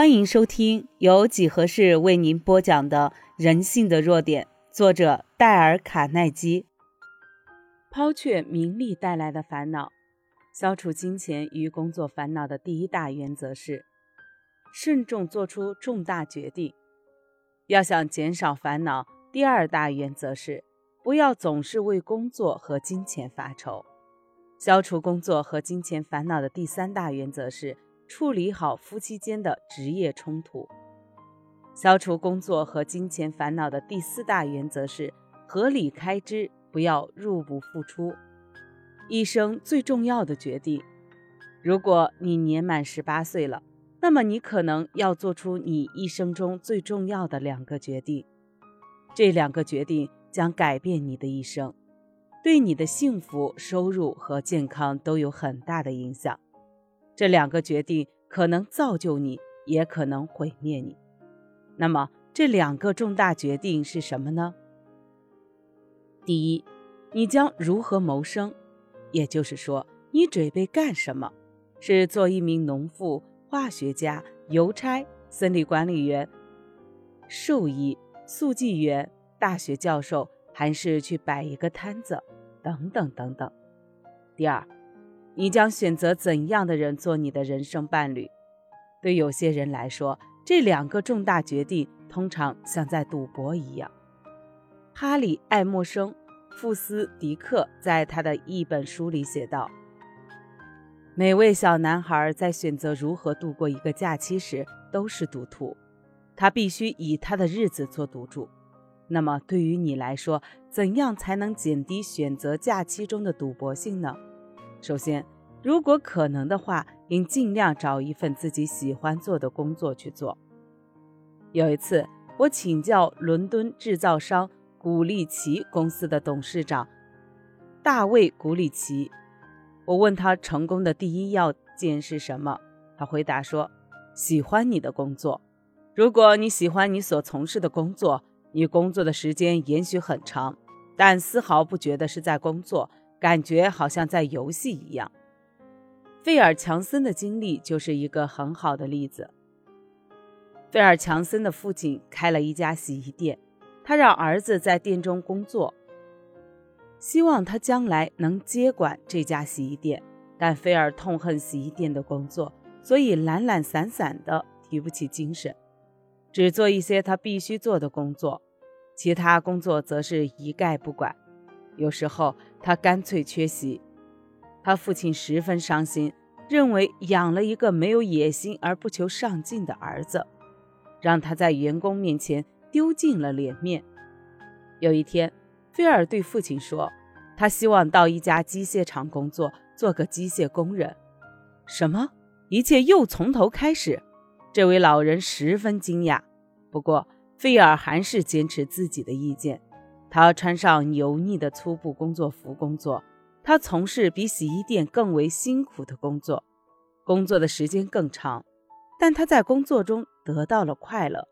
欢迎收听由几何式为您播讲的《人性的弱点》，作者戴尔·卡耐基。抛却名利带来的烦恼，消除金钱与工作烦恼的第一大原则是：慎重做出重大决定。要想减少烦恼，第二大原则是：不要总是为工作和金钱发愁。消除工作和金钱烦恼的第三大原则是。处理好夫妻间的职业冲突，消除工作和金钱烦恼的第四大原则是合理开支，不要入不敷出。一生最重要的决定，如果你年满十八岁了，那么你可能要做出你一生中最重要的两个决定，这两个决定将改变你的一生，对你的幸福、收入和健康都有很大的影响。这两个决定可能造就你，也可能毁灭你。那么，这两个重大决定是什么呢？第一，你将如何谋生？也就是说，你准备干什么？是做一名农妇、化学家、邮差、森林管理员、兽医、速记员、大学教授，还是去摆一个摊子？等等等等。第二。你将选择怎样的人做你的人生伴侣？对有些人来说，这两个重大决定通常像在赌博一样。哈里·爱默生·富斯迪克在他的一本书里写道：“每位小男孩在选择如何度过一个假期时都是赌徒，他必须以他的日子做赌注。那么，对于你来说，怎样才能减低选择假期中的赌博性呢？”首先，如果可能的话，应尽量找一份自己喜欢做的工作去做。有一次，我请教伦敦制造商古利奇公司的董事长大卫·古里奇，我问他成功的第一要件是什么？他回答说：“喜欢你的工作。如果你喜欢你所从事的工作，你工作的时间也许很长，但丝毫不觉得是在工作。”感觉好像在游戏一样。费尔强森的经历就是一个很好的例子。费尔强森的父亲开了一家洗衣店，他让儿子在店中工作，希望他将来能接管这家洗衣店。但菲尔痛恨洗衣店的工作，所以懒懒散散的，提不起精神，只做一些他必须做的工作，其他工作则是一概不管。有时候他干脆缺席，他父亲十分伤心，认为养了一个没有野心而不求上进的儿子，让他在员工面前丢尽了脸面。有一天，菲尔对父亲说：“他希望到一家机械厂工作，做个机械工人。”什么？一切又从头开始？这位老人十分惊讶。不过，菲尔还是坚持自己的意见。他穿上油腻的粗布工作服工作，他从事比洗衣店更为辛苦的工作，工作的时间更长，但他在工作中得到了快乐，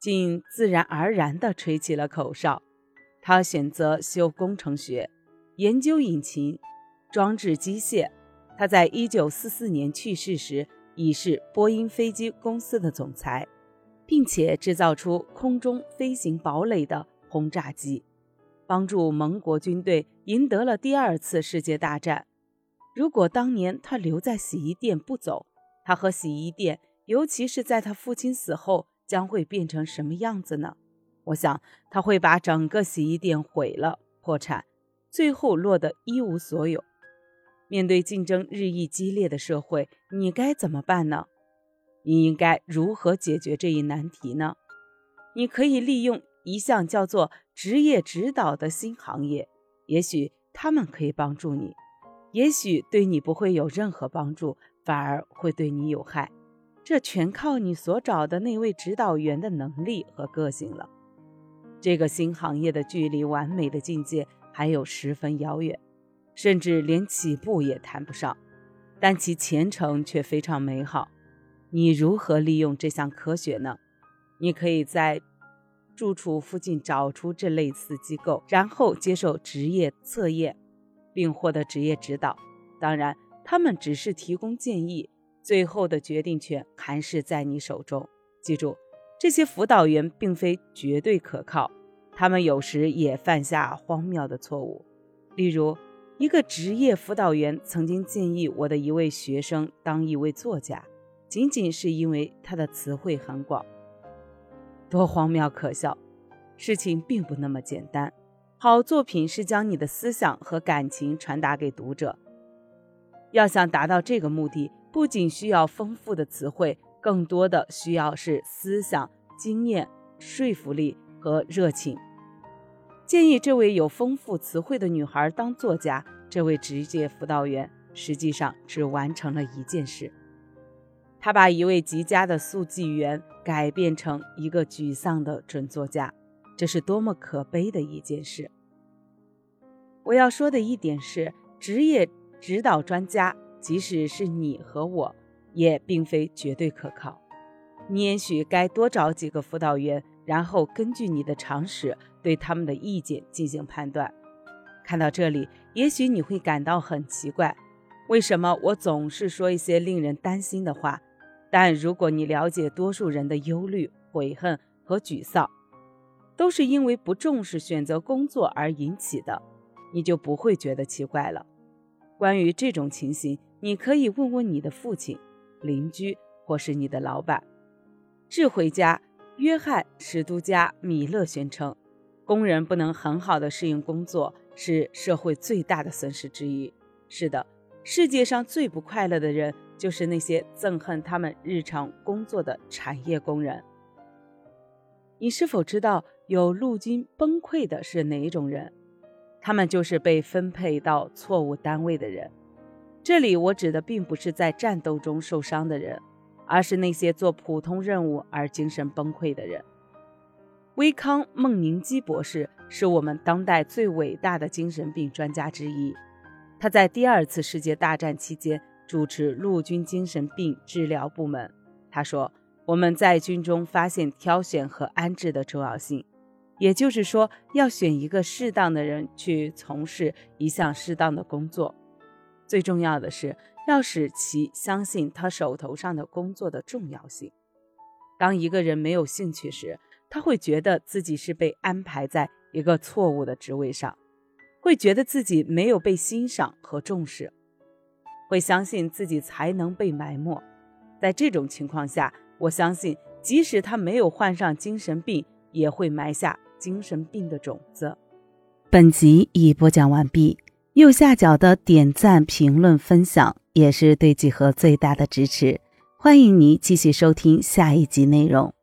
竟自然而然地吹起了口哨。他选择修工程学，研究引擎、装置机械。他在一九四四年去世时已是波音飞机公司的总裁，并且制造出空中飞行堡垒的。轰炸机帮助盟国军队赢得了第二次世界大战。如果当年他留在洗衣店不走，他和洗衣店，尤其是在他父亲死后，将会变成什么样子呢？我想他会把整个洗衣店毁了，破产，最后落得一无所有。面对竞争日益激烈的社会，你该怎么办呢？你应该如何解决这一难题呢？你可以利用。一项叫做职业指导的新行业，也许他们可以帮助你，也许对你不会有任何帮助，反而会对你有害。这全靠你所找的那位指导员的能力和个性了。这个新行业的距离完美的境界还有十分遥远，甚至连起步也谈不上，但其前程却非常美好。你如何利用这项科学呢？你可以在。住处附近找出这类似机构，然后接受职业测验，并获得职业指导。当然，他们只是提供建议，最后的决定权还是在你手中。记住，这些辅导员并非绝对可靠，他们有时也犯下荒谬的错误。例如，一个职业辅导员曾经建议我的一位学生当一位作家，仅仅是因为他的词汇很广。多荒谬可笑！事情并不那么简单。好作品是将你的思想和感情传达给读者。要想达到这个目的，不仅需要丰富的词汇，更多的需要是思想、经验、说服力和热情。建议这位有丰富词汇的女孩当作家。这位职业辅导员实际上只完成了一件事：他把一位极佳的速记员改变成一个沮丧的准作家。这是多么可悲的一件事！我要说的一点是，职业指导专家，即使是你和我，也并非绝对可靠。你也许该多找几个辅导员，然后根据你的常识对他们的意见进行判断。看到这里，也许你会感到很奇怪，为什么我总是说一些令人担心的话？但如果你了解多数人的忧虑、悔恨和沮丧，都是因为不重视选择工作而引起的，你就不会觉得奇怪了。关于这种情形，你可以问问你的父亲、邻居或是你的老板。智慧家约翰·史都加·米勒宣称，工人不能很好的适应工作是社会最大的损失之一。是的，世界上最不快乐的人就是那些憎恨他们日常工作的产业工人。你是否知道？有陆军崩溃的是哪种人？他们就是被分配到错误单位的人。这里我指的并不是在战斗中受伤的人，而是那些做普通任务而精神崩溃的人。威康·孟宁基博士是我们当代最伟大的精神病专家之一。他在第二次世界大战期间主持陆军精神病治疗部门。他说：“我们在军中发现挑选和安置的重要性。”也就是说，要选一个适当的人去从事一项适当的工作。最重要的是，要使其相信他手头上的工作的重要性。当一个人没有兴趣时，他会觉得自己是被安排在一个错误的职位上，会觉得自己没有被欣赏和重视，会相信自己才能被埋没。在这种情况下，我相信，即使他没有患上精神病，也会埋下。精神病的种子。本集已播讲完毕，右下角的点赞、评论、分享也是对几何最大的支持。欢迎你继续收听下一集内容。